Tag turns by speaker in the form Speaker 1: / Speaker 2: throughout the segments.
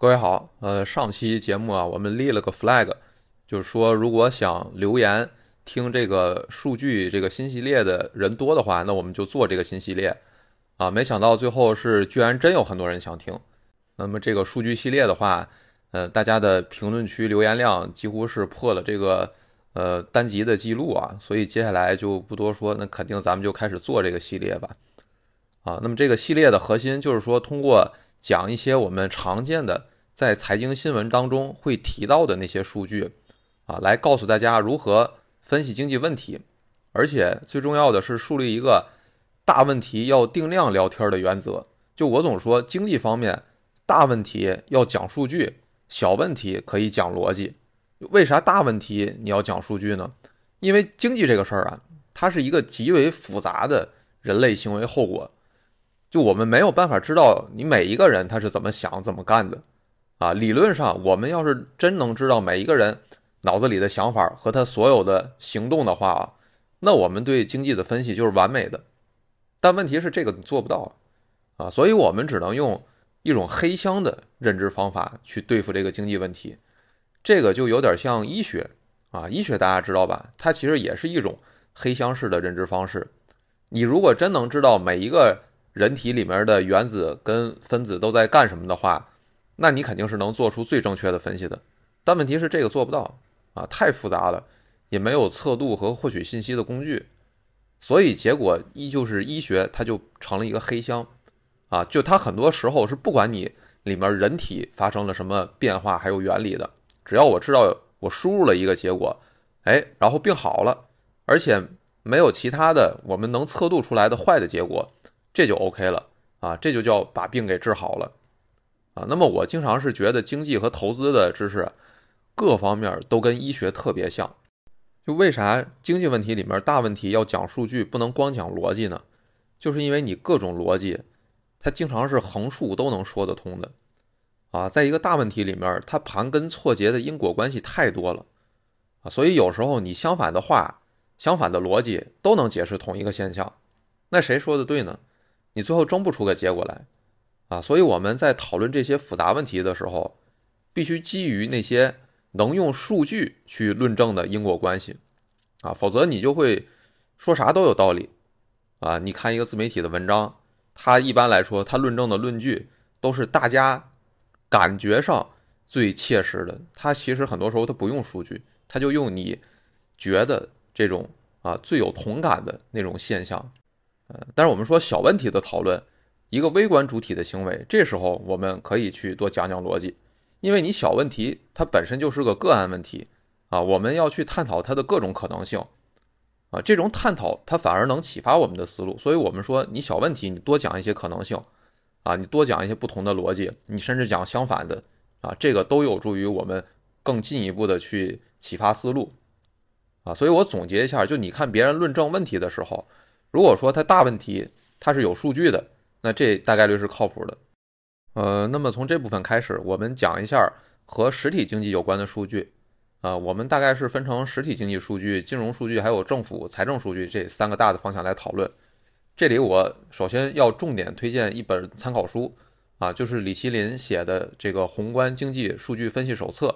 Speaker 1: 各位好，呃，上期节目啊，我们立了个 flag，就是说，如果想留言听这个数据这个新系列的人多的话，那我们就做这个新系列啊。没想到最后是居然真有很多人想听。那么这个数据系列的话，呃，大家的评论区留言量几乎是破了这个呃单集的记录啊，所以接下来就不多说，那肯定咱们就开始做这个系列吧。啊，那么这个系列的核心就是说，通过讲一些我们常见的。在财经新闻当中会提到的那些数据，啊，来告诉大家如何分析经济问题，而且最重要的是树立一个大问题要定量聊天的原则。就我总说，经济方面大问题要讲数据，小问题可以讲逻辑。为啥大问题你要讲数据呢？因为经济这个事儿啊，它是一个极为复杂的人类行为后果，就我们没有办法知道你每一个人他是怎么想、怎么干的。啊，理论上，我们要是真能知道每一个人脑子里的想法和他所有的行动的话啊，那我们对经济的分析就是完美的。但问题是，这个你做不到啊，所以我们只能用一种黑箱的认知方法去对付这个经济问题。这个就有点像医学啊，医学大家知道吧？它其实也是一种黑箱式的认知方式。你如果真能知道每一个人体里面的原子跟分子都在干什么的话，那你肯定是能做出最正确的分析的，但问题是这个做不到啊，太复杂了，也没有测度和获取信息的工具，所以结果依旧是医学它就成了一个黑箱啊，就它很多时候是不管你里面人体发生了什么变化还有原理的，只要我知道我输入了一个结果，哎，然后病好了，而且没有其他的我们能测度出来的坏的结果，这就 OK 了啊，这就叫把病给治好了。啊，那么我经常是觉得经济和投资的知识各方面都跟医学特别像。就为啥经济问题里面大问题要讲数据，不能光讲逻辑呢？就是因为你各种逻辑，它经常是横竖都能说得通的。啊，在一个大问题里面，它盘根错节的因果关系太多了。啊，所以有时候你相反的话、相反的逻辑都能解释同一个现象，那谁说的对呢？你最后争不出个结果来。啊，所以我们在讨论这些复杂问题的时候，必须基于那些能用数据去论证的因果关系，啊，否则你就会说啥都有道理，啊，你看一个自媒体的文章，它一般来说它论证的论据都是大家感觉上最切实的，它其实很多时候它不用数据，它就用你觉得这种啊最有同感的那种现象，呃，但是我们说小问题的讨论。一个微观主体的行为，这时候我们可以去多讲讲逻辑，因为你小问题它本身就是个个案问题啊，我们要去探讨它的各种可能性。啊，这种探讨它反而能启发我们的思路，所以我们说你小问题你多讲一些可能性啊，你多讲一些不同的逻辑，你甚至讲相反的啊，这个都有助于我们更进一步的去启发思路。啊，所以我总结一下，就你看别人论证问题的时候，如果说它大问题它是有数据的。那这大概率是靠谱的，呃，那么从这部分开始，我们讲一下和实体经济有关的数据，啊，我们大概是分成实体经济数据、金融数据还有政府财政数据这三个大的方向来讨论。这里我首先要重点推荐一本参考书，啊，就是李麒麟写的这个《宏观经济数据分析手册》，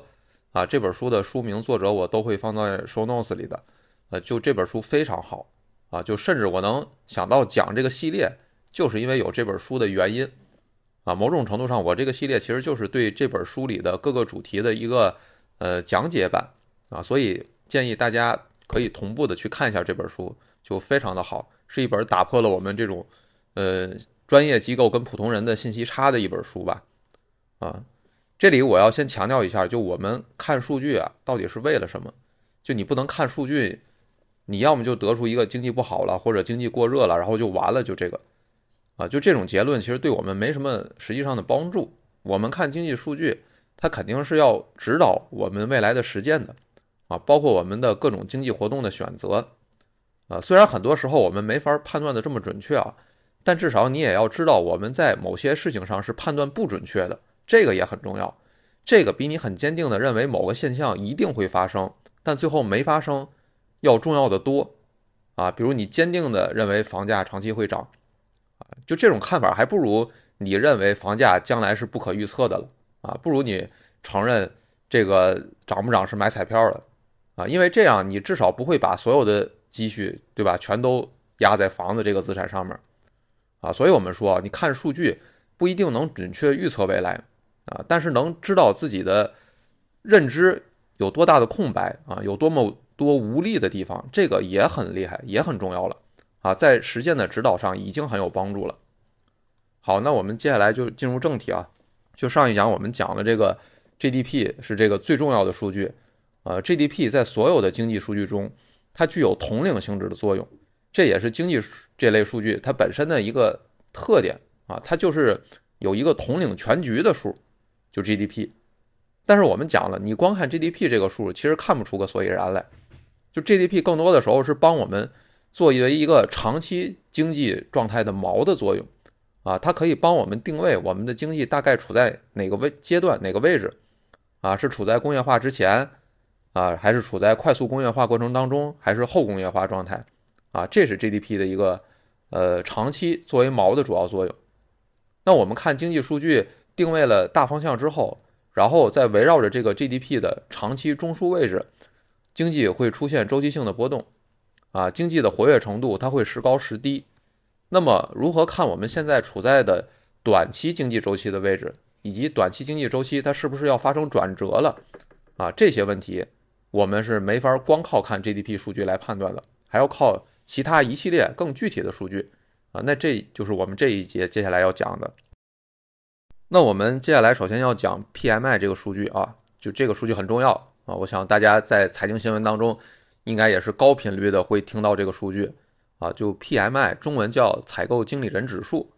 Speaker 1: 啊，这本书的书名、作者我都会放在 show notes 里的，呃，就这本书非常好，啊，就甚至我能想到讲这个系列。就是因为有这本书的原因，啊，某种程度上，我这个系列其实就是对这本书里的各个主题的一个呃讲解版啊，所以建议大家可以同步的去看一下这本书，就非常的好，是一本打破了我们这种呃专业机构跟普通人的信息差的一本书吧，啊，这里我要先强调一下，就我们看数据啊，到底是为了什么？就你不能看数据，你要么就得出一个经济不好了，或者经济过热了，然后就完了，就这个。啊，就这种结论其实对我们没什么实际上的帮助。我们看经济数据，它肯定是要指导我们未来的实践的，啊，包括我们的各种经济活动的选择，啊，虽然很多时候我们没法判断的这么准确啊，但至少你也要知道我们在某些事情上是判断不准确的，这个也很重要。这个比你很坚定的认为某个现象一定会发生，但最后没发生，要重要的多，啊，比如你坚定的认为房价长期会涨。就这种看法，还不如你认为房价将来是不可预测的了啊，不如你承认这个涨不涨是买彩票的啊，因为这样你至少不会把所有的积蓄，对吧，全都压在房子这个资产上面啊。所以我们说，你看数据不一定能准确预测未来啊，但是能知道自己的认知有多大的空白啊，有多么多无力的地方，这个也很厉害，也很重要了啊，在实践的指导上已经很有帮助了。好，那我们接下来就进入正题啊。就上一讲我们讲的这个 GDP 是这个最重要的数据，呃，GDP 在所有的经济数据中，它具有统领性质的作用，这也是经济这类数据它本身的一个特点啊，它就是有一个统领全局的数，就 GDP。但是我们讲了，你光看 GDP 这个数，其实看不出个所以然来，就 GDP 更多的时候是帮我们作为一个长期经济状态的锚的作用。啊，它可以帮我们定位我们的经济大概处在哪个位阶段、哪个位置，啊，是处在工业化之前，啊，还是处在快速工业化过程当中，还是后工业化状态，啊，这是 GDP 的一个呃长期作为锚的主要作用。那我们看经济数据定位了大方向之后，然后再围绕着这个 GDP 的长期中枢位置，经济会出现周期性的波动，啊，经济的活跃程度它会时高时低。那么，如何看我们现在处在的短期经济周期的位置，以及短期经济周期它是不是要发生转折了？啊，这些问题我们是没法光靠看 GDP 数据来判断的，还要靠其他一系列更具体的数据啊。那这就是我们这一节接下来要讲的。那我们接下来首先要讲 PMI 这个数据啊，就这个数据很重要啊。我想大家在财经新闻当中应该也是高频率的会听到这个数据。啊，就 PMI，中文叫采购经理人指数，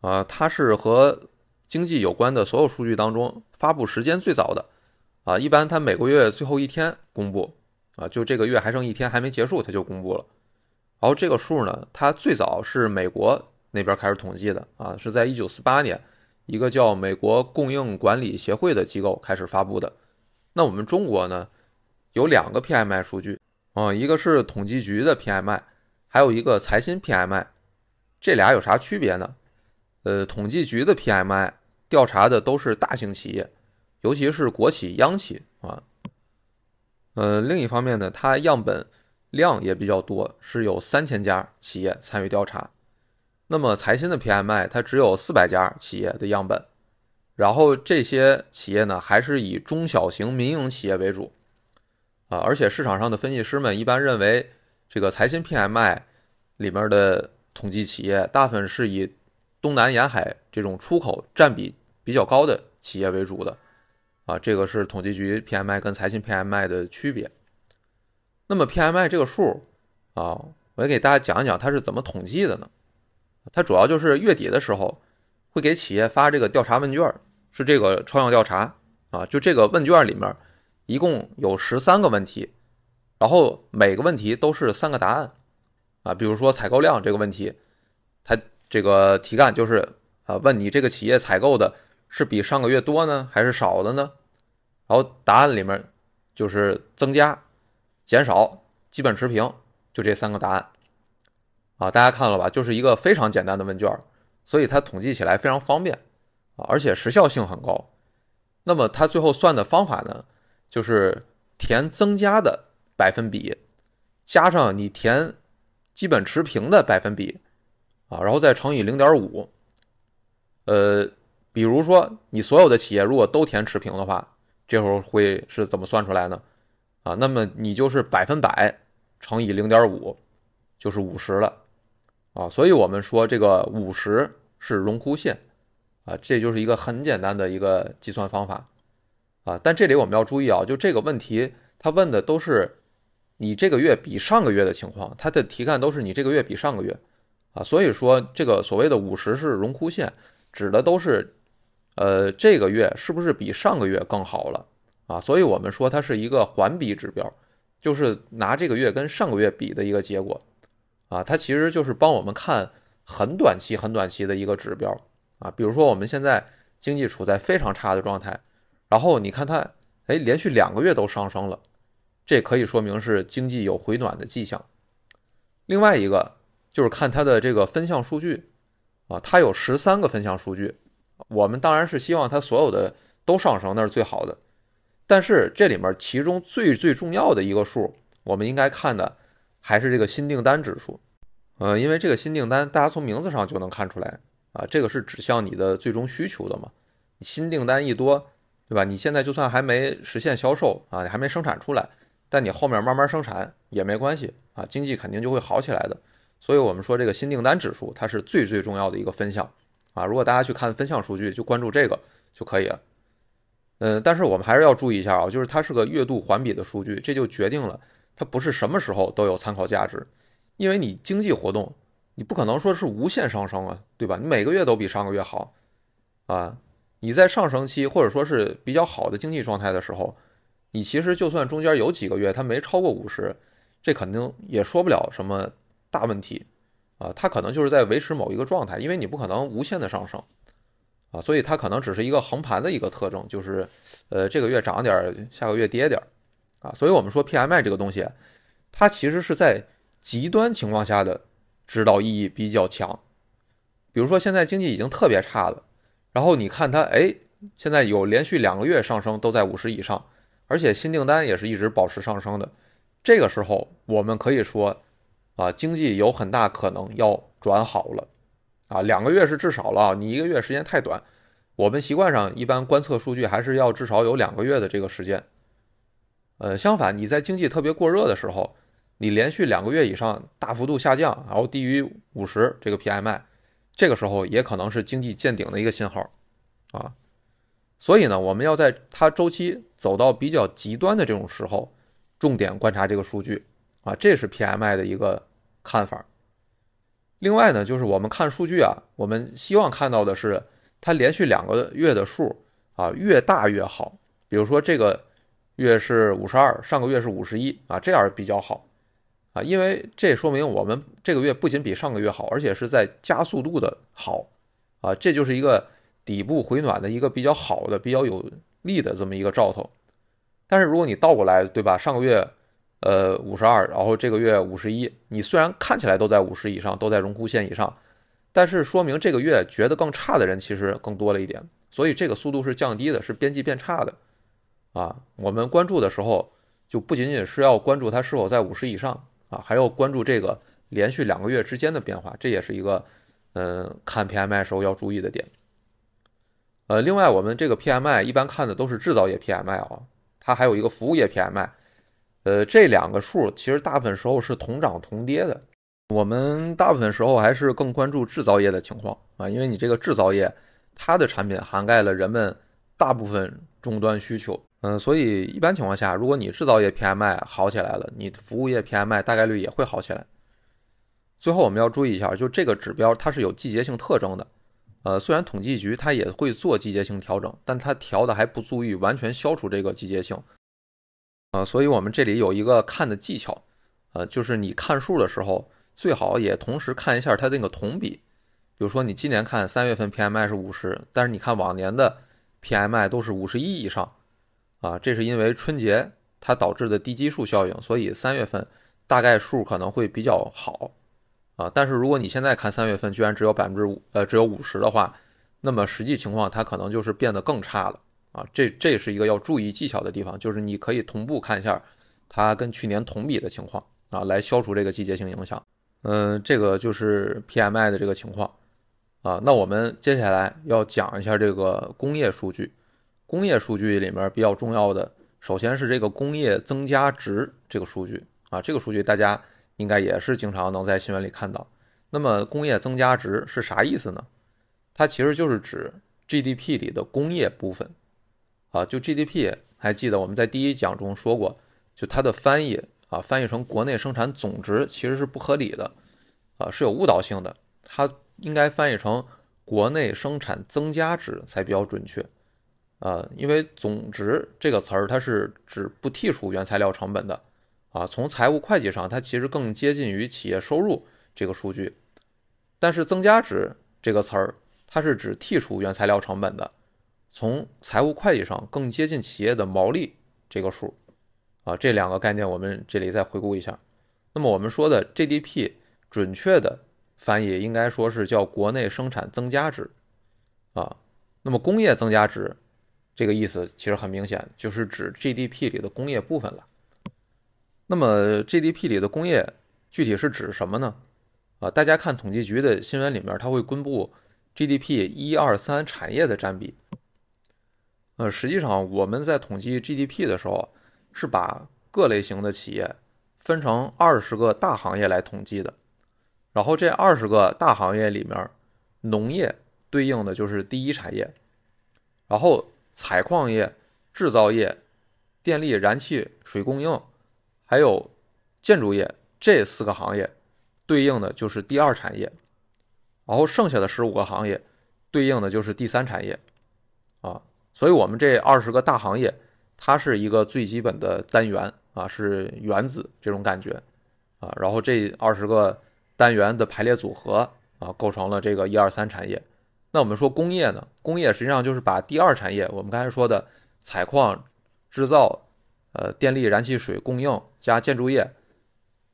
Speaker 1: 啊，它是和经济有关的所有数据当中发布时间最早的，啊，一般它每个月最后一天公布，啊，就这个月还剩一天还没结束，它就公布了。然后这个数呢，它最早是美国那边开始统计的，啊，是在一九四八年，一个叫美国供应管理协会的机构开始发布的。那我们中国呢，有两个 PMI 数据，啊，一个是统计局的 PMI。还有一个财新 PMI，这俩有啥区别呢？呃，统计局的 PMI 调查的都是大型企业，尤其是国企、央企啊。呃，另一方面呢，它样本量也比较多，是有三千家企业参与调查。那么财新的 PMI 它只有四百家企业的样本，然后这些企业呢还是以中小型民营企业为主啊，而且市场上的分析师们一般认为。这个财新 PMI 里面的统计企业，大部分是以东南沿海这种出口占比比较高的企业为主的，啊，这个是统计局 PMI 跟财新 PMI 的区别。那么 PMI 这个数啊，我也给大家讲一讲它是怎么统计的呢？它主要就是月底的时候会给企业发这个调查问卷，是这个抽样调查啊，就这个问卷里面一共有十三个问题。然后每个问题都是三个答案，啊，比如说采购量这个问题，它这个题干就是啊，问你这个企业采购的是比上个月多呢，还是少的呢？然后答案里面就是增加、减少、基本持平，就这三个答案，啊，大家看了吧？就是一个非常简单的问卷，所以它统计起来非常方便，啊，而且时效性很高。那么它最后算的方法呢，就是填增加的。百分比加上你填基本持平的百分比啊，然后再乘以零点五。呃，比如说你所有的企业如果都填持平的话，这会儿会是怎么算出来呢？啊，那么你就是百分百乘以零点五，就是五十了啊。所以我们说这个五十是荣枯线啊，这就是一个很简单的一个计算方法啊。但这里我们要注意啊，就这个问题他问的都是。你这个月比上个月的情况，它的题干都是你这个月比上个月，啊，所以说这个所谓的五十是荣枯线，指的都是，呃，这个月是不是比上个月更好了，啊，所以我们说它是一个环比指标，就是拿这个月跟上个月比的一个结果，啊，它其实就是帮我们看很短期、很短期的一个指标，啊，比如说我们现在经济处在非常差的状态，然后你看它，哎，连续两个月都上升了。这可以说明是经济有回暖的迹象。另外一个就是看它的这个分项数据，啊，它有十三个分项数据，我们当然是希望它所有的都上升，那是最好的。但是这里面其中最最重要的一个数，我们应该看的还是这个新订单指数。呃，因为这个新订单，大家从名字上就能看出来啊，这个是指向你的最终需求的嘛。新订单一多，对吧？你现在就算还没实现销售啊，你还没生产出来，但你后面慢慢生产也没关系啊，经济肯定就会好起来的。所以我们说这个新订单指数，它是最最重要的一个分项啊。如果大家去看分项数据，就关注这个就可以了。嗯，但是我们还是要注意一下啊，就是它是个月度环比的数据，这就决定了它不是什么时候都有参考价值。因为你经济活动，你不可能说是无限上升啊，对吧？你每个月都比上个月好，啊，你在上升期或者说是比较好的经济状态的时候，你其实就算中间有几个月它没超过五十，这肯定也说不了什么大问题，啊，它可能就是在维持某一个状态，因为你不可能无限的上升，啊，所以它可能只是一个横盘的一个特征，就是，呃，这个月涨点，下个月跌点，啊，所以我们说 PMI 这个东西，它其实是在。极端情况下的指导意义比较强，比如说现在经济已经特别差了，然后你看它，哎，现在有连续两个月上升都在五十以上，而且新订单也是一直保持上升的，这个时候我们可以说，啊，经济有很大可能要转好了，啊，两个月是至少了，你一个月时间太短，我们习惯上一般观测数据还是要至少有两个月的这个时间，呃，相反你在经济特别过热的时候。你连续两个月以上大幅度下降，然后低于五十这个 PMI，这个时候也可能是经济见顶的一个信号，啊，所以呢，我们要在它周期走到比较极端的这种时候，重点观察这个数据，啊，这是 PMI 的一个看法。另外呢，就是我们看数据啊，我们希望看到的是它连续两个月的数啊越大越好，比如说这个月是五十二，上个月是五十一啊，这样比较好。啊，因为这说明我们这个月不仅比上个月好，而且是在加速度的好，啊，这就是一个底部回暖的一个比较好的、比较有利的这么一个兆头。但是如果你倒过来，对吧？上个月，呃，五十二，然后这个月五十一，你虽然看起来都在五十以上，都在荣枯线以上，但是说明这个月觉得更差的人其实更多了一点，所以这个速度是降低的，是边际变差的。啊，我们关注的时候就不仅仅是要关注它是否在五十以上。啊，还要关注这个连续两个月之间的变化，这也是一个，嗯，看 PMI 时候要注意的点。呃，另外我们这个 PMI 一般看的都是制造业 PMI 啊，它还有一个服务业 PMI，呃，这两个数其实大部分时候是同涨同跌的。我们大部分时候还是更关注制造业的情况啊，因为你这个制造业它的产品涵盖了人们大部分终端需求。嗯，所以一般情况下，如果你制造业 PMI 好起来了，你服务业 PMI 大概率也会好起来。最后我们要注意一下，就这个指标它是有季节性特征的。呃，虽然统计局它也会做季节性调整，但它调的还不足以完全消除这个季节性。呃，所以我们这里有一个看的技巧，呃，就是你看数的时候，最好也同时看一下它那个同比。比如说你今年看三月份 PMI 是五十，但是你看往年的 PMI 都是五十一以上。啊，这是因为春节它导致的低基数效应，所以三月份大概数可能会比较好啊。但是如果你现在看三月份居然只有百分之五，呃，只有五十的话，那么实际情况它可能就是变得更差了啊。这这是一个要注意技巧的地方，就是你可以同步看一下它跟去年同比的情况啊，来消除这个季节性影响。嗯，这个就是 PMI 的这个情况啊。那我们接下来要讲一下这个工业数据。工业数据里面比较重要的，首先是这个工业增加值这个数据啊，这个数据大家应该也是经常能在新闻里看到。那么工业增加值是啥意思呢？它其实就是指 GDP 里的工业部分啊。就 GDP，还记得我们在第一讲中说过，就它的翻译啊，翻译成国内生产总值其实是不合理的啊，是有误导性的。它应该翻译成国内生产增加值才比较准确。呃，因为总值这个词儿，它是指不剔除原材料成本的，啊，从财务会计上，它其实更接近于企业收入这个数据。但是增加值这个词儿，它是指剔除原材料成本的，从财务会计上更接近企业的毛利这个数。啊，这两个概念我们这里再回顾一下。那么我们说的 GDP 准确的翻译应该说是叫国内生产增加值，啊。那么工业增加值，这个意思其实很明显，就是指 GDP 里的工业部分了。那么 GDP 里的工业具体是指什么呢？啊，大家看统计局的新闻里面，它会公布 GDP 一二三产业的占比。呃，实际上我们在统计 GDP 的时候，是把各类型的企业分成二十个大行业来统计的。然后这二十个大行业里面，农业对应的就是第一产业，然后采矿业、制造业、电力、燃气、水供应，还有建筑业这四个行业。对应的就是第二产业，然后剩下的十五个行业对应的就是第三产业，啊，所以我们这二十个大行业，它是一个最基本的单元啊，是原子这种感觉啊，然后这二十个单元的排列组合啊，构成了这个一二三产业。那我们说工业呢？工业实际上就是把第二产业，我们刚才说的采矿、制造、呃电力、燃气、水供应加建筑业。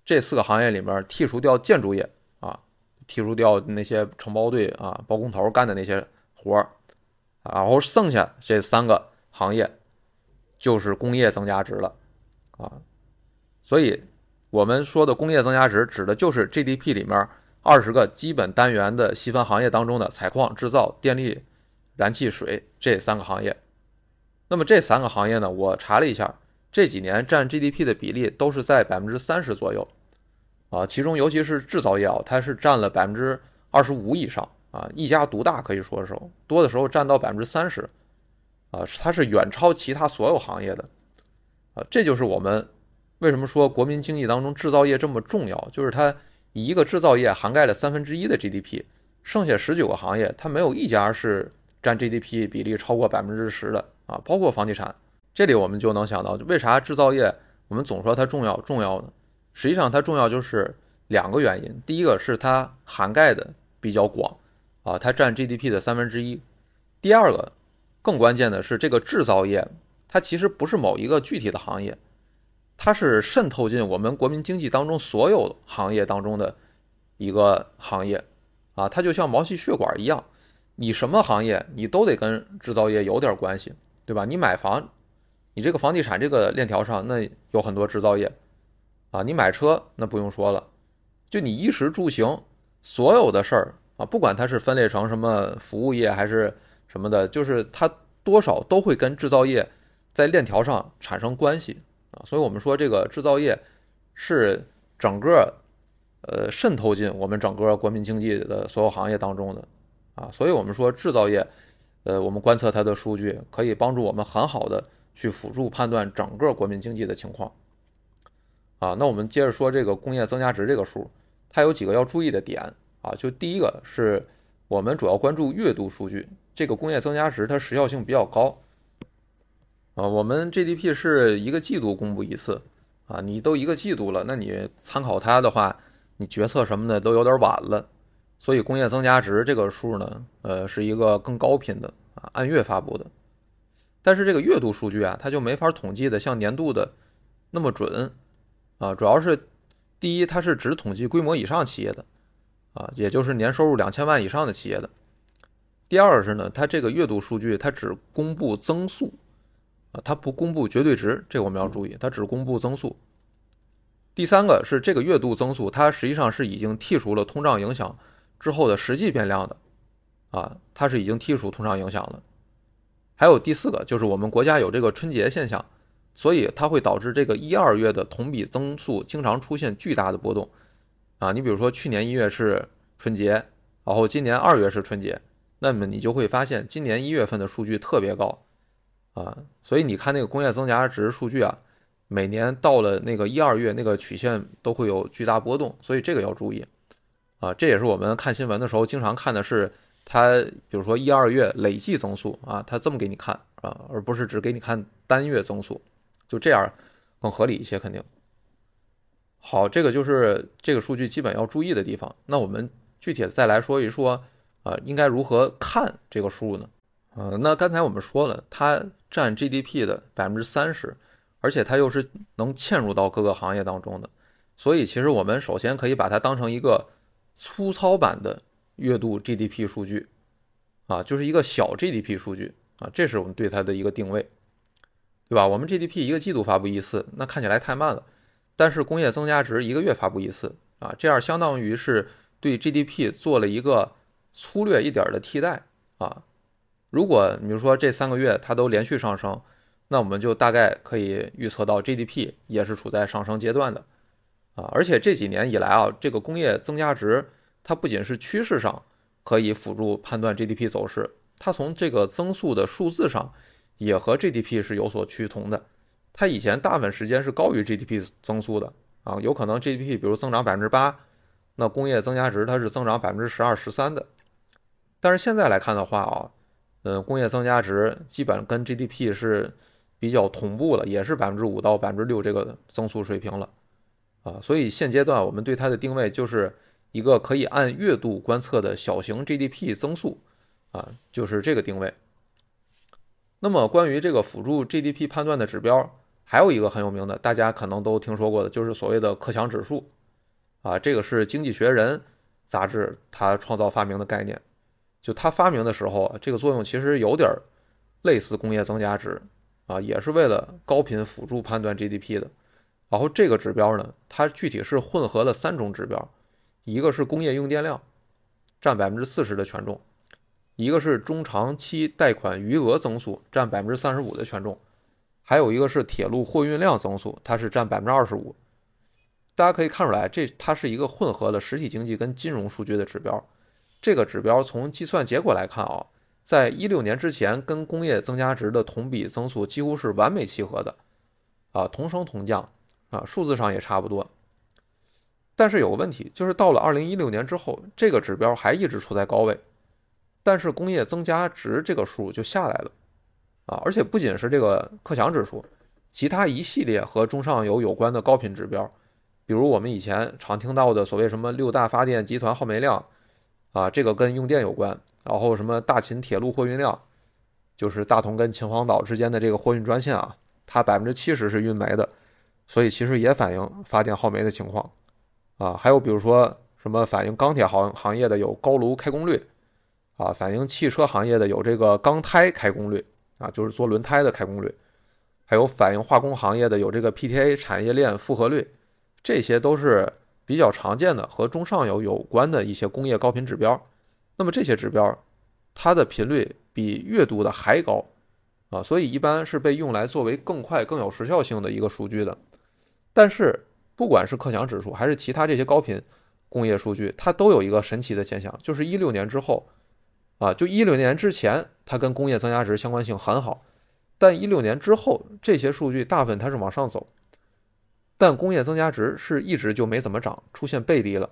Speaker 1: 这四个行业里面剔除掉建筑业啊，剔除掉那些承包队啊、包工头干的那些活儿，然后剩下这三个行业就是工业增加值了啊。所以，我们说的工业增加值指的就是 GDP 里面二十个基本单元的细分行业当中的采矿、制造、电力、燃气、水这三个行业。那么这三个行业呢，我查了一下。这几年占 GDP 的比例都是在百分之三十左右，啊，其中尤其是制造业啊，它是占了百分之二十五以上啊，一家独大可以说是多的时候占到百分之三十，啊，它是远超其他所有行业的，啊，这就是我们为什么说国民经济当中制造业这么重要，就是它一个制造业涵盖了三分之一的 GDP，剩下十九个行业它没有一家是占 GDP 比例超过百分之十的啊，包括房地产。这里我们就能想到，为啥制造业我们总说它重要重要呢？实际上它重要就是两个原因，第一个是它涵盖的比较广，啊，它占 GDP 的三分之一。第二个更关键的是，这个制造业它其实不是某一个具体的行业，它是渗透进我们国民经济当中所有行业当中的一个行业，啊，它就像毛细血管一样，你什么行业你都得跟制造业有点关系，对吧？你买房。你这个房地产这个链条上，那有很多制造业，啊，你买车那不用说了，就你衣食住行所有的事儿啊，不管它是分裂成什么服务业还是什么的，就是它多少都会跟制造业在链条上产生关系啊，所以我们说这个制造业是整个呃渗透进我们整个国民经济的所有行业当中的啊，所以我们说制造业，呃，我们观测它的数据可以帮助我们很好的。去辅助判断整个国民经济的情况，啊，那我们接着说这个工业增加值这个数，它有几个要注意的点啊，就第一个是我们主要关注月度数据，这个工业增加值它时效性比较高，啊，我们 GDP 是一个季度公布一次，啊，你都一个季度了，那你参考它的话，你决策什么的都有点晚了，所以工业增加值这个数呢，呃，是一个更高频的啊，按月发布的。但是这个月度数据啊，它就没法统计的像年度的那么准啊。主要是第一，它是只统计规模以上企业的啊，也就是年收入两千万以上的企业的。第二是呢，它这个月度数据它只公布增速啊，它不公布绝对值，这我们要注意，它只公布增速。第三个是这个月度增速，它实际上是已经剔除了通胀影响之后的实际变量的啊，它是已经剔除通胀影响了。还有第四个，就是我们国家有这个春节现象，所以它会导致这个一二月的同比增速经常出现巨大的波动，啊，你比如说去年一月是春节，然后今年二月是春节，那么你就会发现今年一月份的数据特别高，啊，所以你看那个工业增加值数据啊，每年到了那个一二月那个曲线都会有巨大波动，所以这个要注意，啊，这也是我们看新闻的时候经常看的是。它比如说一二月累计增速啊，它这么给你看啊，而不是只给你看单月增速，就这样更合理一些，肯定。好，这个就是这个数据基本要注意的地方。那我们具体再来说一说啊，应该如何看这个数呢？呃，那刚才我们说了，它占 GDP 的百分之三十，而且它又是能嵌入到各个行业当中的，所以其实我们首先可以把它当成一个粗糙版的。月度 GDP 数据，啊，就是一个小 GDP 数据啊，这是我们对它的一个定位，对吧？我们 GDP 一个季度发布一次，那看起来太慢了，但是工业增加值一个月发布一次啊，这样相当于是对 GDP 做了一个粗略一点的替代啊。如果比如说这三个月它都连续上升，那我们就大概可以预测到 GDP 也是处在上升阶段的啊。而且这几年以来啊，这个工业增加值它不仅是趋势上。可以辅助判断 GDP 走势，它从这个增速的数字上也和 GDP 是有所趋同的。它以前大部分时间是高于 GDP 增速的啊，有可能 GDP 比如增长百分之八，那工业增加值它是增长百分之十二、十三的。但是现在来看的话啊，嗯，工业增加值基本跟 GDP 是比较同步了，也是百分之五到百分之六这个增速水平了啊。所以现阶段我们对它的定位就是。一个可以按月度观测的小型 GDP 增速，啊，就是这个定位。那么关于这个辅助 GDP 判断的指标，还有一个很有名的，大家可能都听说过的，就是所谓的克强指数，啊，这个是《经济学人》杂志它创造发明的概念。就它发明的时候，这个作用其实有点类似工业增加值，啊，也是为了高频辅助判断 GDP 的。然后这个指标呢，它具体是混合了三种指标。一个是工业用电量，占百分之四十的权重；一个是中长期贷款余额增速，占百分之三十五的权重；还有一个是铁路货运量增速，它是占百分之二十五。大家可以看出来，这它是一个混合的实体经济跟金融数据的指标。这个指标从计算结果来看啊，在一六年之前，跟工业增加值的同比增速几乎是完美契合的，啊，同升同降，啊，数字上也差不多。但是有个问题，就是到了二零一六年之后，这个指标还一直处在高位，但是工业增加值这个数就下来了，啊，而且不仅是这个克强指数，其他一系列和中上游有关的高频指标，比如我们以前常听到的所谓什么六大发电集团耗煤量，啊，这个跟用电有关，然后什么大秦铁路货运量，就是大同跟秦皇岛之间的这个货运专线啊，它百分之七十是运煤的，所以其实也反映发电耗煤的情况。啊，还有比如说什么反映钢铁行行业的有高炉开工率，啊，反映汽车行业的有这个钢胎开工率，啊，就是做轮胎的开工率，还有反映化工行业的有这个 PTA 产业链复合率，这些都是比较常见的和中上游有关的一些工业高频指标。那么这些指标，它的频率比月度的还高，啊，所以一般是被用来作为更快更有时效性的一个数据的，但是。不管是克强指数还是其他这些高频工业数据，它都有一个神奇的现象，就是一六年之后，啊，就一六年之前，它跟工业增加值相关性很好，但一六年之后，这些数据大部分它是往上走，但工业增加值是一直就没怎么涨，出现背离了。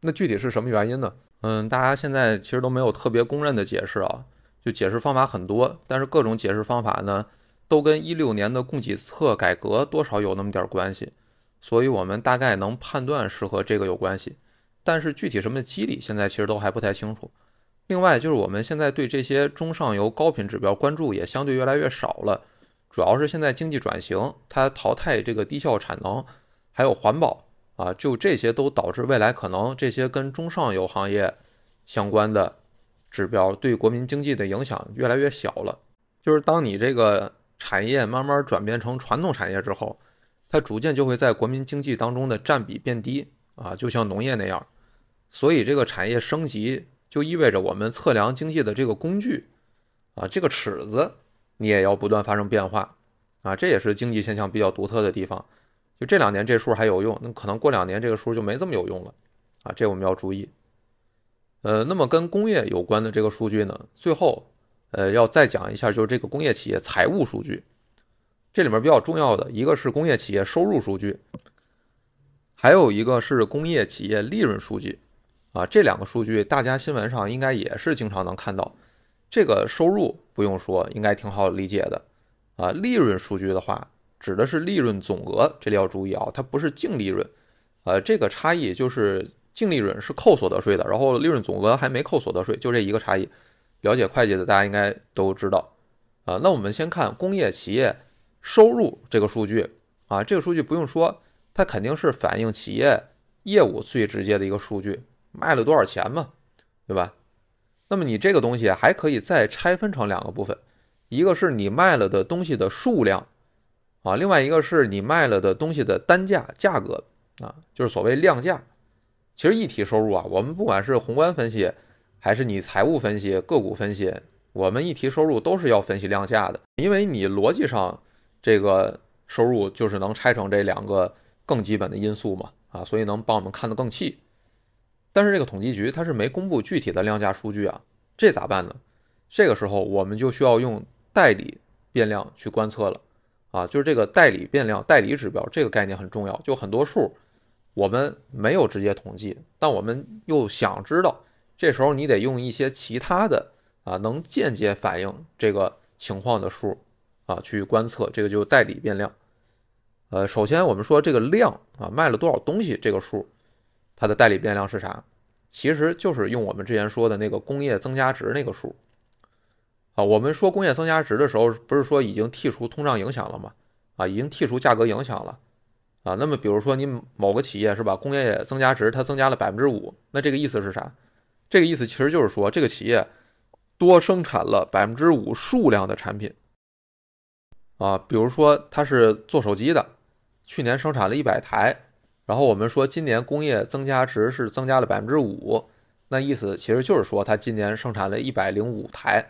Speaker 1: 那具体是什么原因呢？嗯，大家现在其实都没有特别公认的解释啊，就解释方法很多，但是各种解释方法呢，都跟一六年的供给侧改革多少有那么点关系。所以，我们大概能判断是和这个有关系，但是具体什么机理，现在其实都还不太清楚。另外，就是我们现在对这些中上游高频指标关注也相对越来越少了，主要是现在经济转型，它淘汰这个低效产能，还有环保啊，就这些都导致未来可能这些跟中上游行业相关的指标对国民经济的影响越来越小了。就是当你这个产业慢慢转变成传统产业之后。它逐渐就会在国民经济当中的占比变低啊，就像农业那样，所以这个产业升级就意味着我们测量经济的这个工具啊，这个尺子你也要不断发生变化啊，这也是经济现象比较独特的地方。就这两年这数还有用，那可能过两年这个数就没这么有用了啊，这我们要注意。呃，那么跟工业有关的这个数据呢，最后呃要再讲一下，就是这个工业企业财务数据。这里面比较重要的一个是工业企业收入数据，还有一个是工业企业利润数据，啊，这两个数据大家新闻上应该也是经常能看到。这个收入不用说，应该挺好理解的，啊，利润数据的话，指的是利润总额，这里要注意啊，它不是净利润，呃，这个差异就是净利润是扣所得税的，然后利润总额还没扣所得税，就这一个差异。了解会计的大家应该都知道，啊，那我们先看工业企业。收入这个数据啊，这个数据不用说，它肯定是反映企业业务最直接的一个数据，卖了多少钱嘛，对吧？那么你这个东西还可以再拆分成两个部分，一个是你卖了的东西的数量，啊，另外一个是你卖了的东西的单价价格啊，就是所谓量价。其实一体收入啊，我们不管是宏观分析，还是你财务分析、个股分析，我们一提收入都是要分析量价的，因为你逻辑上这个收入就是能拆成这两个更基本的因素嘛，啊，所以能帮我们看得更细。但是这个统计局它是没公布具体的量价数据啊，这咋办呢？这个时候我们就需要用代理变量去观测了，啊，就是这个代理变量、代理指标这个概念很重要。就很多数我们没有直接统计，但我们又想知道，这时候你得用一些其他的啊能间接反映这个情况的数啊去观测，这个就代理变量。呃，首先我们说这个量啊卖了多少东西这个数。它的代理变量是啥？其实就是用我们之前说的那个工业增加值那个数啊。我们说工业增加值的时候，不是说已经剔除通胀影响了吗？啊，已经剔除价格影响了啊。那么比如说你某个企业是吧，工业增加值它增加了百分之五，那这个意思是啥？这个意思其实就是说这个企业多生产了百分之五数量的产品啊。比如说它是做手机的，去年生产了一百台。然后我们说今年工业增加值是增加了百分之五，那意思其实就是说它今年生产了一百零五台，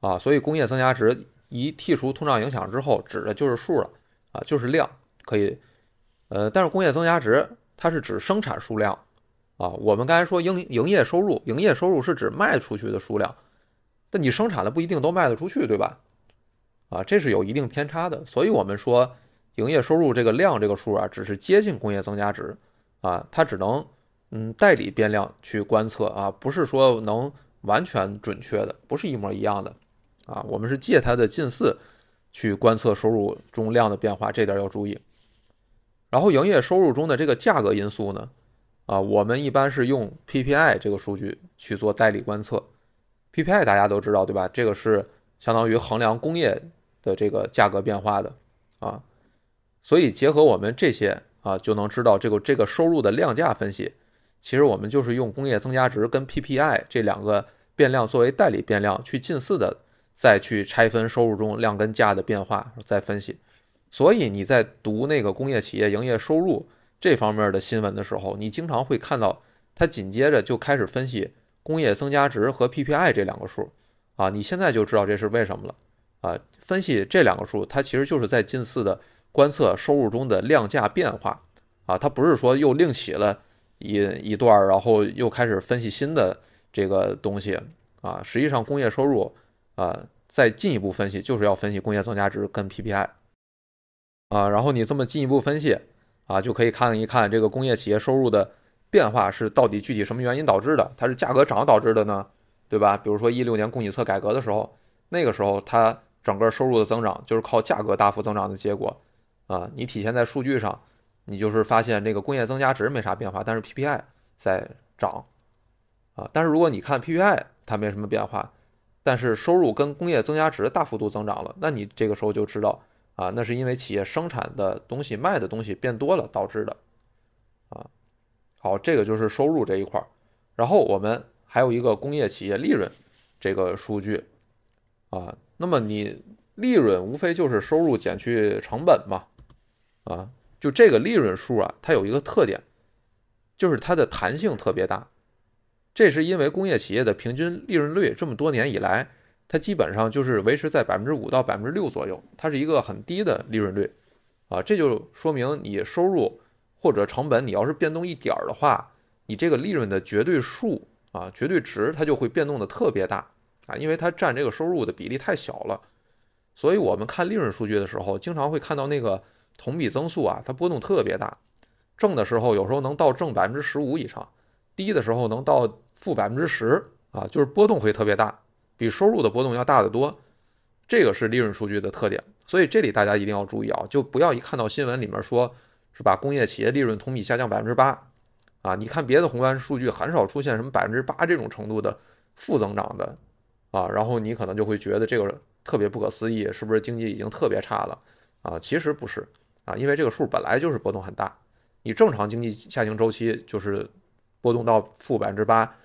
Speaker 1: 啊，所以工业增加值一剔除通胀影响之后，指的就是数了，啊，就是量可以，呃，但是工业增加值它是指生产数量，啊，我们刚才说营营业收入，营业收入是指卖出去的数量，但你生产的不一定都卖得出去，对吧？啊，这是有一定偏差的，所以我们说。营业收入这个量这个数啊，只是接近工业增加值，啊，它只能嗯代理变量去观测啊，不是说能完全准确的，不是一模一样的，啊，我们是借它的近似去观测收入中量的变化，这点要注意。然后营业收入中的这个价格因素呢，啊，我们一般是用 PPI 这个数据去做代理观测，PPI 大家都知道对吧？这个是相当于衡量工业的这个价格变化的，啊。所以结合我们这些啊，就能知道这个这个收入的量价分析，其实我们就是用工业增加值跟 PPI 这两个变量作为代理变量去近似的，再去拆分收入中量跟价的变化再分析。所以你在读那个工业企业营业收入这方面的新闻的时候，你经常会看到它紧接着就开始分析工业增加值和 PPI 这两个数啊，你现在就知道这是为什么了啊。分析这两个数，它其实就是在近似的。观测收入中的量价变化啊，它不是说又另起了一一段，然后又开始分析新的这个东西啊。实际上，工业收入啊，再进一步分析就是要分析工业增加值跟 PPI 啊。然后你这么进一步分析啊，就可以看一看这个工业企业收入的变化是到底具体什么原因导致的？它是价格涨导致的呢，对吧？比如说一六年供给侧改革的时候，那个时候它整个收入的增长就是靠价格大幅增长的结果。啊，你体现在数据上，你就是发现这个工业增加值没啥变化，但是 PPI 在涨，啊，但是如果你看 PPI 它没什么变化，但是收入跟工业增加值大幅度增长了，那你这个时候就知道啊，那是因为企业生产的东西卖的东西变多了导致的，啊，好，这个就是收入这一块儿，然后我们还有一个工业企业利润这个数据，啊，那么你利润无非就是收入减去成本嘛。啊，就这个利润数啊，它有一个特点，就是它的弹性特别大。这是因为工业企业的平均利润率这么多年以来，它基本上就是维持在百分之五到百分之六左右，它是一个很低的利润率。啊，这就说明你收入或者成本，你要是变动一点儿的话，你这个利润的绝对数啊，绝对值它就会变动的特别大啊，因为它占这个收入的比例太小了。所以我们看利润数据的时候，经常会看到那个。同比增速啊，它波动特别大，正的时候有时候能到正百分之十五以上，低的时候能到负百分之十啊，就是波动会特别大，比收入的波动要大得多。这个是利润数据的特点，所以这里大家一定要注意啊，就不要一看到新闻里面说是吧，工业企业利润同比下降百分之八啊，你看别的宏观数据很少出现什么百分之八这种程度的负增长的啊，然后你可能就会觉得这个特别不可思议，是不是经济已经特别差了啊？其实不是。啊，因为这个数本来就是波动很大，你正常经济下行周期就是波动到负百分之八，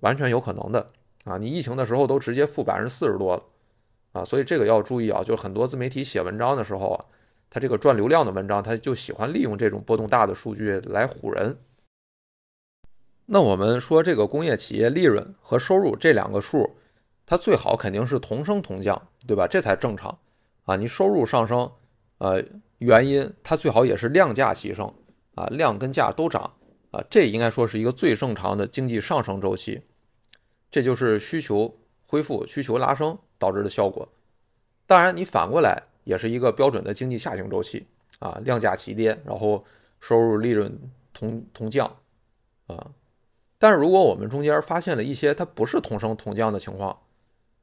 Speaker 1: 完全有可能的啊，你疫情的时候都直接负百分之四十多了啊，所以这个要注意啊，就很多自媒体写文章的时候啊，他这个赚流量的文章，他就喜欢利用这种波动大的数据来唬人。那我们说这个工业企业利润和收入这两个数，它最好肯定是同升同降，对吧？这才正常啊。你收入上升，呃，原因它最好也是量价齐升啊，量跟价都涨啊，这应该说是一个最正常的经济上升周期。这就是需求恢复、需求拉升导致的效果。当然，你反过来也是一个标准的经济下行周期啊，量价齐跌，然后收入、利润同同降啊。但是如果我们中间发现了一些它不是同升同降的情况，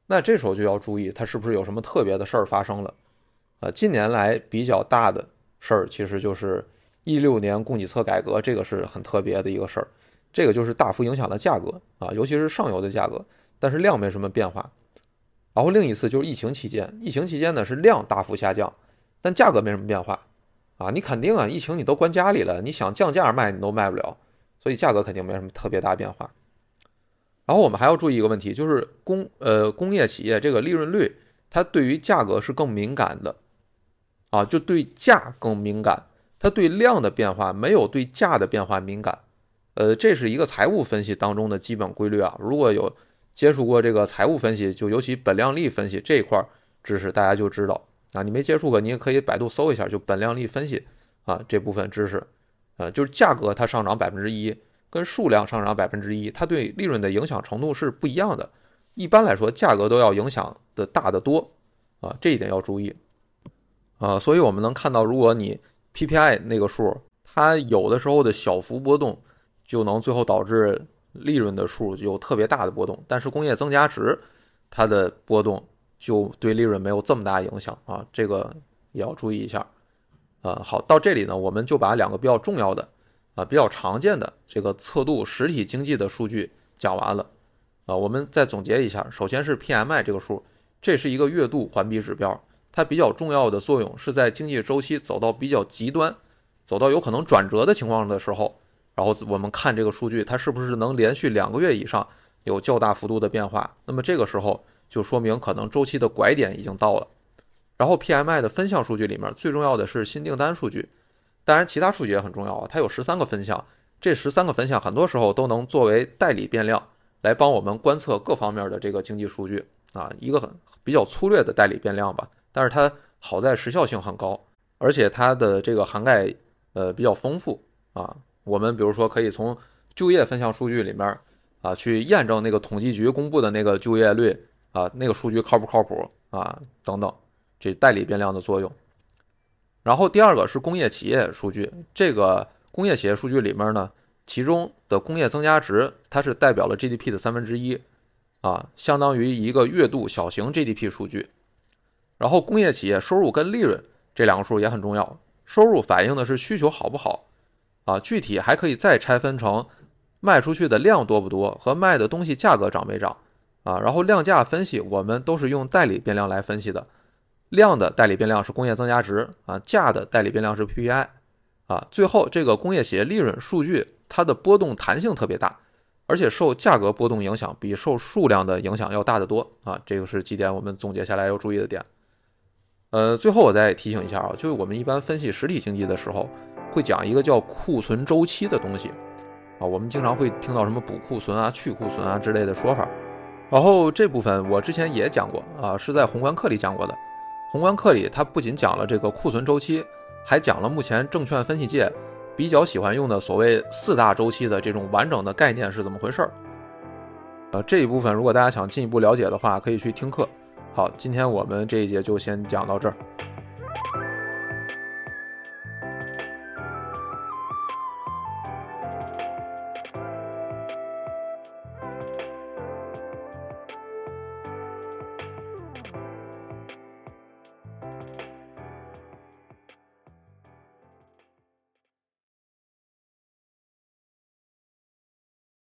Speaker 1: 那这时候就要注意它是不是有什么特别的事儿发生了。呃，近年来比较大的事儿其实就是一六年供给侧改革，这个是很特别的一个事儿。这个就是大幅影响了价格啊，尤其是上游的价格，但是量没什么变化。然后另一次就是疫情期间，疫情期间呢是量大幅下降，但价格没什么变化啊。你肯定啊，疫情你都关家里了，你想降价卖你都卖不了。所以价格肯定没什么特别大变化，然后我们还要注意一个问题，就是工呃工业企业这个利润率，它对于价格是更敏感的，啊，就对价更敏感，它对量的变化没有对价的变化敏感，呃，这是一个财务分析当中的基本规律啊。如果有接触过这个财务分析，就尤其本量利分析这一块知识，大家就知道啊。你没接触过，你也可以百度搜一下，就本量利分析啊这部分知识。呃，就是价格它上涨百分之一，跟数量上涨百分之一，它对利润的影响程度是不一样的。一般来说，价格都要影响的大得多啊，这一点要注意啊。所以我们能看到，如果你 PPI 那个数，它有的时候的小幅波动，就能最后导致利润的数有特别大的波动。但是工业增加值它的波动就对利润没有这么大影响啊，这个也要注意一下。呃，好，到这里呢，我们就把两个比较重要的，啊，比较常见的这个测度实体经济的数据讲完了，啊，我们再总结一下，首先是 PMI 这个数，这是一个月度环比指标，它比较重要的作用是在经济周期走到比较极端，走到有可能转折的情况的时候，然后我们看这个数据，它是不是能连续两个月以上有较大幅度的变化，那么这个时候就说明可能周期的拐点已经到了。然后 PMI 的分项数据里面最重要的是新订单数据，当然其他数据也很重要啊，它有十三个分项，这十三个分项很多时候都能作为代理变量来帮我们观测各方面的这个经济数据啊，一个很比较粗略的代理变量吧，但是它好在时效性很高，而且它的这个涵盖呃比较丰富啊，我们比如说可以从就业分项数据里面啊去验证那个统计局公布的那个就业率啊那个数据靠不靠谱啊等等。这代理变量的作用，然后第二个是工业企业数据。这个工业企业数据里面呢，其中的工业增加值，它是代表了 GDP 的三分之一，啊，相当于一个月度小型 GDP 数据。然后工业企业收入跟利润这两个数也很重要。收入反映的是需求好不好，啊，具体还可以再拆分成卖出去的量多不多和卖的东西价格涨没涨，啊，然后量价分析我们都是用代理变量来分析的。量的代理变量是工业增加值啊，价的代理变量是 PPI 啊，最后这个工业企业利润数据它的波动弹性特别大，而且受价格波动影响比受数量的影响要大得多啊，这个是几点我们总结下来要注意的点。呃，最后我再提醒一下啊，就是我们一般分析实体经济的时候会讲一个叫库存周期的东西啊，我们经常会听到什么补库存啊、去库存啊之类的说法，然后这部分我之前也讲过啊，是在宏观课里讲过的。宏观课里，它不仅讲了这个库存周期，还讲了目前证券分析界比较喜欢用的所谓四大周期的这种完整的概念是怎么回事儿。呃，这一部分如果大家想进一步了解的话，可以去听课。好今天我们这一节就先讲到这儿。